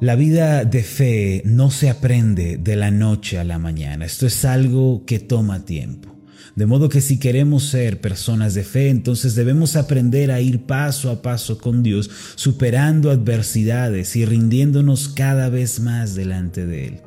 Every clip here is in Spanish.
La vida de fe no se aprende de la noche a la mañana. Esto es algo que toma tiempo. De modo que si queremos ser personas de fe, entonces debemos aprender a ir paso a paso con Dios, superando adversidades y rindiéndonos cada vez más delante de Él.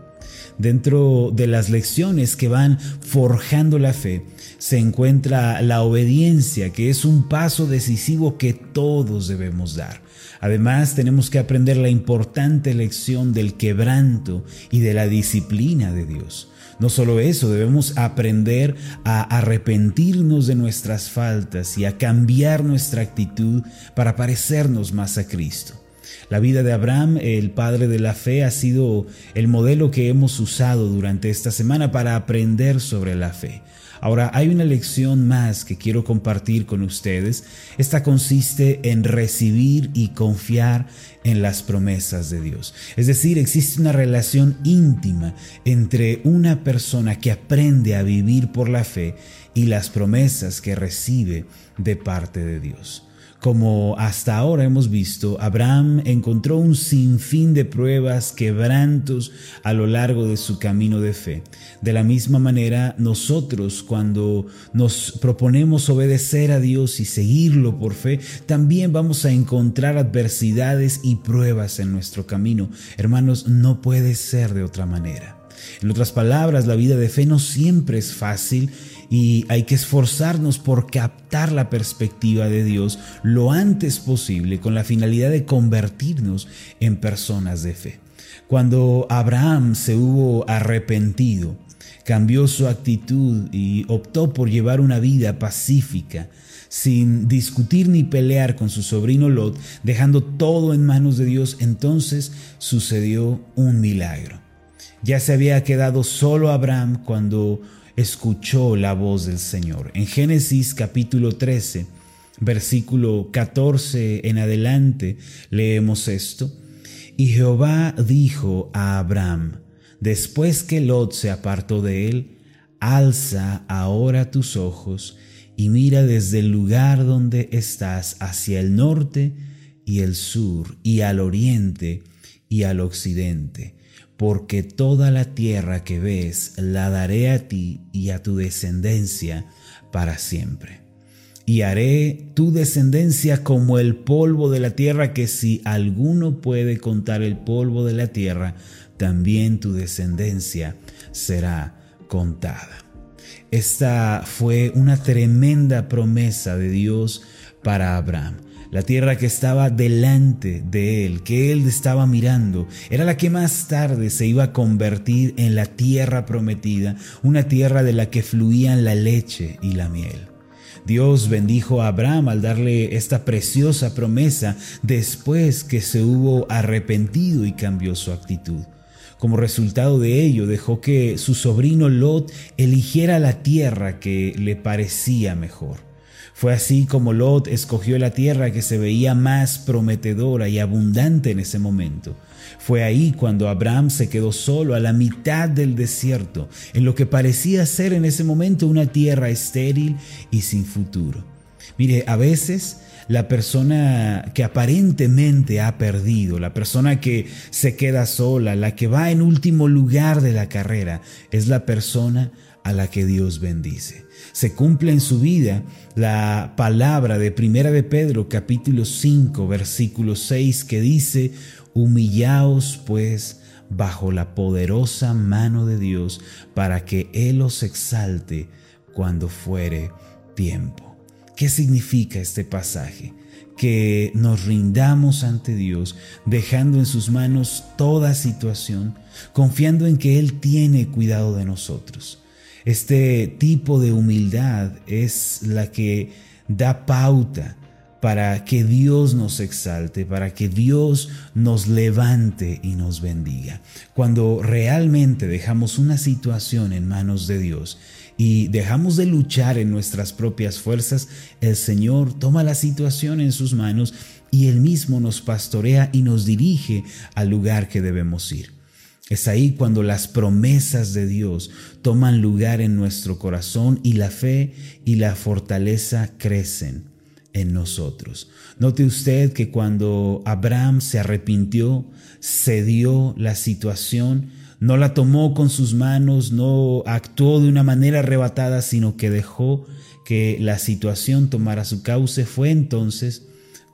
Dentro de las lecciones que van forjando la fe, se encuentra la obediencia, que es un paso decisivo que todos debemos dar. Además, tenemos que aprender la importante lección del quebranto y de la disciplina de Dios. No solo eso, debemos aprender a arrepentirnos de nuestras faltas y a cambiar nuestra actitud para parecernos más a Cristo. La vida de Abraham, el padre de la fe, ha sido el modelo que hemos usado durante esta semana para aprender sobre la fe. Ahora, hay una lección más que quiero compartir con ustedes. Esta consiste en recibir y confiar en las promesas de Dios. Es decir, existe una relación íntima entre una persona que aprende a vivir por la fe y las promesas que recibe de parte de Dios. Como hasta ahora hemos visto, Abraham encontró un sinfín de pruebas, quebrantos a lo largo de su camino de fe. De la misma manera, nosotros cuando nos proponemos obedecer a Dios y seguirlo por fe, también vamos a encontrar adversidades y pruebas en nuestro camino. Hermanos, no puede ser de otra manera. En otras palabras, la vida de fe no siempre es fácil y hay que esforzarnos por captar la perspectiva de Dios lo antes posible con la finalidad de convertirnos en personas de fe. Cuando Abraham se hubo arrepentido, cambió su actitud y optó por llevar una vida pacífica, sin discutir ni pelear con su sobrino Lot, dejando todo en manos de Dios, entonces sucedió un milagro. Ya se había quedado solo Abraham cuando escuchó la voz del Señor. En Génesis capítulo 13, versículo 14 en adelante, leemos esto. Y Jehová dijo a Abraham, después que Lot se apartó de él, alza ahora tus ojos y mira desde el lugar donde estás hacia el norte y el sur y al oriente y al occidente porque toda la tierra que ves la daré a ti y a tu descendencia para siempre. Y haré tu descendencia como el polvo de la tierra, que si alguno puede contar el polvo de la tierra, también tu descendencia será contada. Esta fue una tremenda promesa de Dios para Abraham. La tierra que estaba delante de él, que él estaba mirando, era la que más tarde se iba a convertir en la tierra prometida, una tierra de la que fluían la leche y la miel. Dios bendijo a Abraham al darle esta preciosa promesa después que se hubo arrepentido y cambió su actitud. Como resultado de ello, dejó que su sobrino Lot eligiera la tierra que le parecía mejor. Fue así como Lot escogió la tierra que se veía más prometedora y abundante en ese momento. Fue ahí cuando Abraham se quedó solo a la mitad del desierto, en lo que parecía ser en ese momento una tierra estéril y sin futuro. Mire, a veces la persona que aparentemente ha perdido, la persona que se queda sola, la que va en último lugar de la carrera, es la persona a la que Dios bendice. Se cumple en su vida la palabra de Primera de Pedro capítulo 5 versículo 6 que dice, humillaos pues bajo la poderosa mano de Dios para que Él os exalte cuando fuere tiempo. ¿Qué significa este pasaje? que nos rindamos ante Dios, dejando en sus manos toda situación, confiando en que Él tiene cuidado de nosotros. Este tipo de humildad es la que da pauta para que Dios nos exalte, para que Dios nos levante y nos bendiga. Cuando realmente dejamos una situación en manos de Dios y dejamos de luchar en nuestras propias fuerzas, el Señor toma la situación en sus manos y Él mismo nos pastorea y nos dirige al lugar que debemos ir. Es ahí cuando las promesas de Dios toman lugar en nuestro corazón y la fe y la fortaleza crecen en nosotros. Note usted que cuando Abraham se arrepintió, cedió la situación, no la tomó con sus manos, no actuó de una manera arrebatada, sino que dejó que la situación tomara su cauce, fue entonces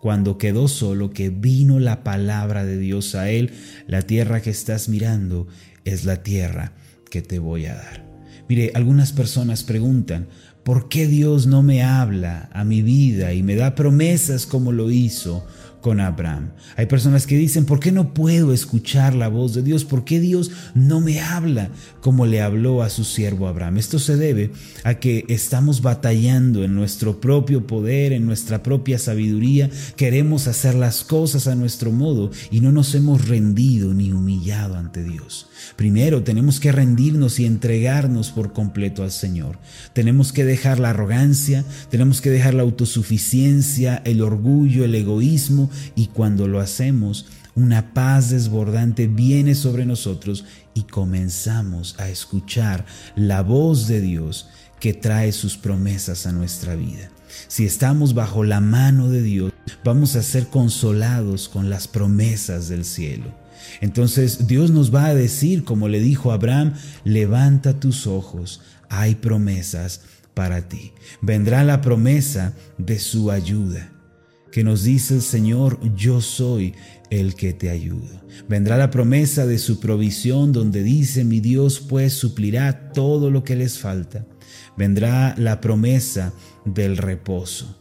cuando quedó solo que vino la palabra de Dios a él, la tierra que estás mirando es la tierra que te voy a dar. Mire, algunas personas preguntan, ¿por qué Dios no me habla a mi vida y me da promesas como lo hizo con Abraham. Hay personas que dicen, ¿por qué no puedo escuchar la voz de Dios? ¿Por qué Dios no me habla como le habló a su siervo Abraham? Esto se debe a que estamos batallando en nuestro propio poder, en nuestra propia sabiduría. Queremos hacer las cosas a nuestro modo y no nos hemos rendido ni humillado ante Dios. Primero tenemos que rendirnos y entregarnos por completo al Señor. Tenemos que dejar la arrogancia, tenemos que dejar la autosuficiencia, el orgullo, el egoísmo y cuando lo hacemos, una paz desbordante viene sobre nosotros y comenzamos a escuchar la voz de Dios que trae sus promesas a nuestra vida. Si estamos bajo la mano de Dios, vamos a ser consolados con las promesas del cielo. Entonces Dios nos va a decir, como le dijo a Abraham, levanta tus ojos, hay promesas para ti. Vendrá la promesa de su ayuda, que nos dice el Señor, yo soy el que te ayudo. Vendrá la promesa de su provisión, donde dice, mi Dios pues suplirá todo lo que les falta. Vendrá la promesa del reposo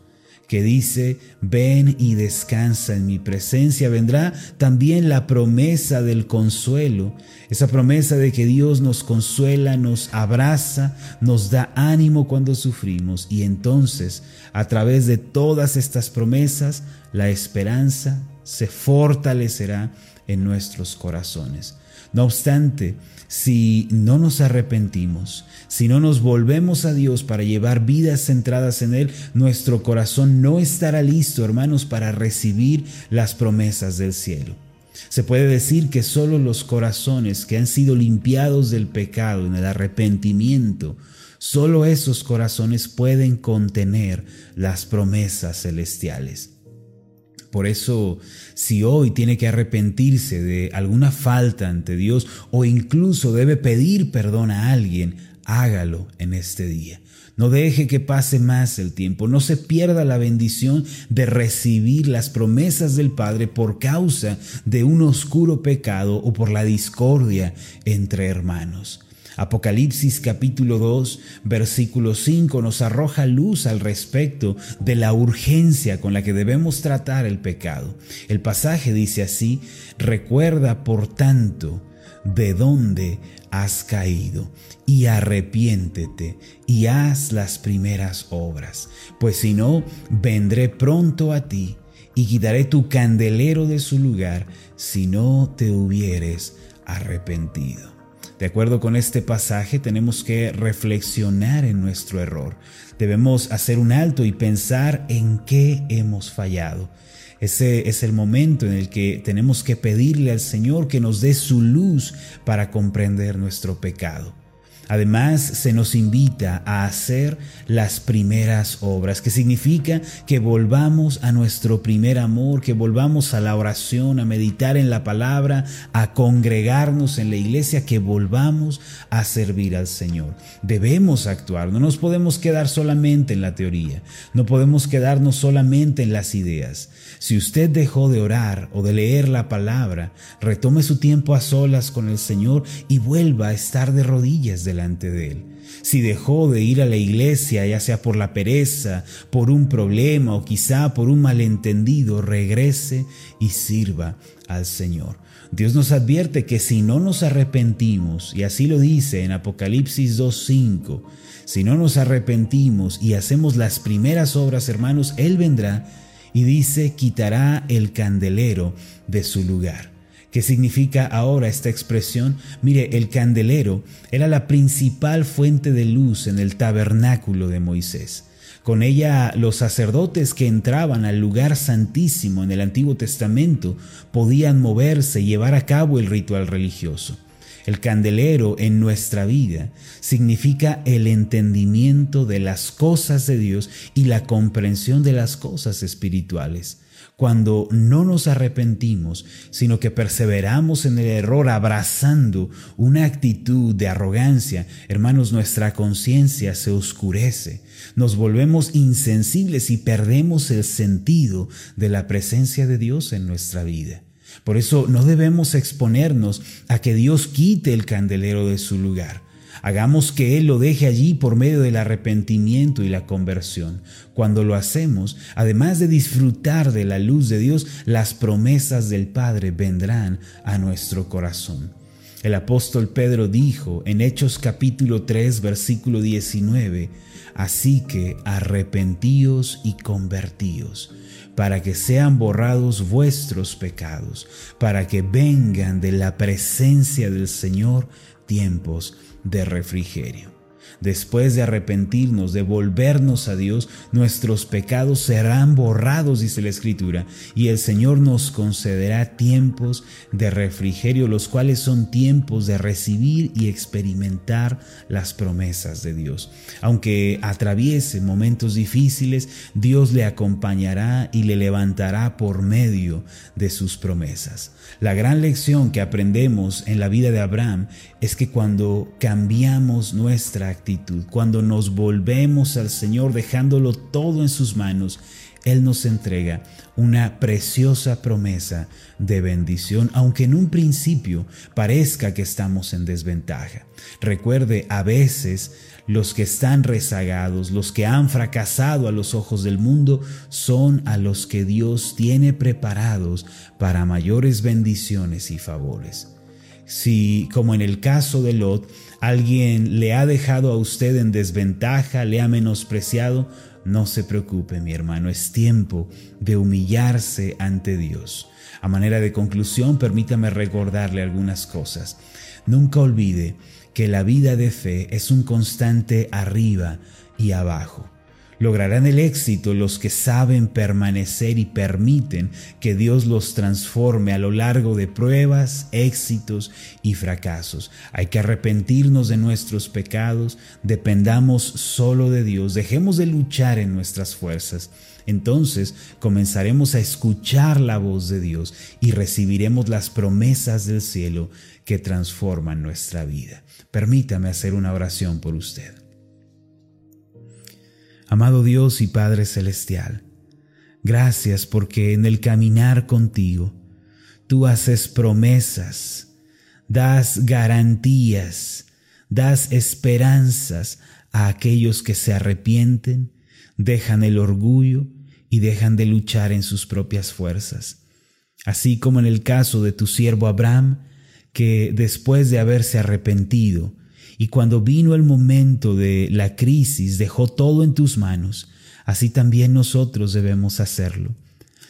que dice, ven y descansa en mi presencia. Vendrá también la promesa del consuelo, esa promesa de que Dios nos consuela, nos abraza, nos da ánimo cuando sufrimos y entonces a través de todas estas promesas la esperanza se fortalecerá en nuestros corazones. No obstante, si no nos arrepentimos, si no nos volvemos a Dios para llevar vidas centradas en Él, nuestro corazón no estará listo, hermanos, para recibir las promesas del cielo. Se puede decir que solo los corazones que han sido limpiados del pecado en el arrepentimiento, solo esos corazones pueden contener las promesas celestiales. Por eso, si hoy tiene que arrepentirse de alguna falta ante Dios o incluso debe pedir perdón a alguien, hágalo en este día. No deje que pase más el tiempo, no se pierda la bendición de recibir las promesas del Padre por causa de un oscuro pecado o por la discordia entre hermanos. Apocalipsis capítulo 2, versículo 5 nos arroja luz al respecto de la urgencia con la que debemos tratar el pecado. El pasaje dice así, recuerda por tanto de dónde has caído y arrepiéntete y haz las primeras obras, pues si no, vendré pronto a ti y quitaré tu candelero de su lugar si no te hubieres arrepentido. De acuerdo con este pasaje, tenemos que reflexionar en nuestro error. Debemos hacer un alto y pensar en qué hemos fallado. Ese es el momento en el que tenemos que pedirle al Señor que nos dé su luz para comprender nuestro pecado. Además, se nos invita a hacer las primeras obras, que significa que volvamos a nuestro primer amor, que volvamos a la oración, a meditar en la palabra, a congregarnos en la iglesia, que volvamos a servir al Señor. Debemos actuar, no nos podemos quedar solamente en la teoría, no podemos quedarnos solamente en las ideas. Si usted dejó de orar o de leer la palabra, retome su tiempo a solas con el Señor y vuelva a estar de rodillas delante de Él. Si dejó de ir a la iglesia, ya sea por la pereza, por un problema o quizá por un malentendido, regrese y sirva al Señor. Dios nos advierte que si no nos arrepentimos, y así lo dice en Apocalipsis 2.5, si no nos arrepentimos y hacemos las primeras obras, hermanos, Él vendrá y dice, quitará el candelero de su lugar. ¿Qué significa ahora esta expresión? Mire, el candelero era la principal fuente de luz en el tabernáculo de Moisés. Con ella los sacerdotes que entraban al lugar santísimo en el Antiguo Testamento podían moverse y llevar a cabo el ritual religioso. El candelero en nuestra vida significa el entendimiento de las cosas de Dios y la comprensión de las cosas espirituales cuando no nos arrepentimos, sino que perseveramos en el error abrazando una actitud de arrogancia, hermanos, nuestra conciencia se oscurece, nos volvemos insensibles y perdemos el sentido de la presencia de Dios en nuestra vida. Por eso no debemos exponernos a que Dios quite el candelero de su lugar. Hagamos que Él lo deje allí por medio del arrepentimiento y la conversión. Cuando lo hacemos, además de disfrutar de la luz de Dios, las promesas del Padre vendrán a nuestro corazón. El apóstol Pedro dijo en Hechos capítulo 3 versículo 19, Así que arrepentíos y convertíos para que sean borrados vuestros pecados, para que vengan de la presencia del Señor tiempos de refrigerio. Después de arrepentirnos, de volvernos a Dios, nuestros pecados serán borrados, dice la Escritura, y el Señor nos concederá tiempos de refrigerio, los cuales son tiempos de recibir y experimentar las promesas de Dios. Aunque atraviese momentos difíciles, Dios le acompañará y le levantará por medio de sus promesas. La gran lección que aprendemos en la vida de Abraham es que cuando cambiamos nuestra actitud, cuando nos volvemos al Señor dejándolo todo en sus manos, Él nos entrega una preciosa promesa de bendición, aunque en un principio parezca que estamos en desventaja. Recuerde, a veces los que están rezagados, los que han fracasado a los ojos del mundo, son a los que Dios tiene preparados para mayores bendiciones y favores. Si, como en el caso de Lot, alguien le ha dejado a usted en desventaja, le ha menospreciado, no se preocupe, mi hermano, es tiempo de humillarse ante Dios. A manera de conclusión, permítame recordarle algunas cosas. Nunca olvide que la vida de fe es un constante arriba y abajo. Lograrán el éxito los que saben permanecer y permiten que Dios los transforme a lo largo de pruebas, éxitos y fracasos. Hay que arrepentirnos de nuestros pecados, dependamos solo de Dios, dejemos de luchar en nuestras fuerzas. Entonces comenzaremos a escuchar la voz de Dios y recibiremos las promesas del cielo que transforman nuestra vida. Permítame hacer una oración por usted. Amado Dios y Padre Celestial, gracias porque en el caminar contigo tú haces promesas, das garantías, das esperanzas a aquellos que se arrepienten, dejan el orgullo y dejan de luchar en sus propias fuerzas. Así como en el caso de tu siervo Abraham, que después de haberse arrepentido, y cuando vino el momento de la crisis dejó todo en tus manos, así también nosotros debemos hacerlo.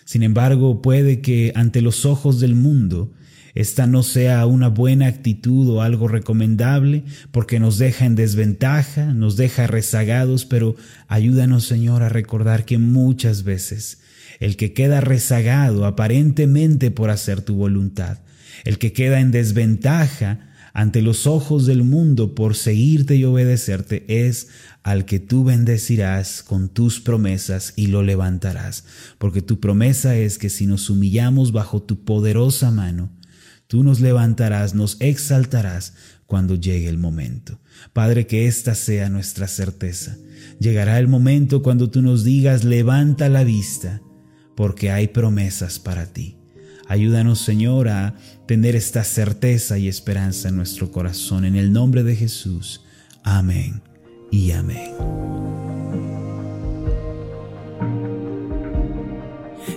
Sin embargo, puede que ante los ojos del mundo esta no sea una buena actitud o algo recomendable porque nos deja en desventaja, nos deja rezagados, pero ayúdanos Señor a recordar que muchas veces el que queda rezagado aparentemente por hacer tu voluntad, el que queda en desventaja ante los ojos del mundo por seguirte y obedecerte es al que tú bendecirás con tus promesas y lo levantarás, porque tu promesa es que si nos humillamos bajo tu poderosa mano, tú nos levantarás, nos exaltarás cuando llegue el momento. Padre, que esta sea nuestra certeza. Llegará el momento cuando tú nos digas, levanta la vista, porque hay promesas para ti. Ayúdanos, Señor, a tener esta certeza y esperanza en nuestro corazón. En el nombre de Jesús. Amén y amén.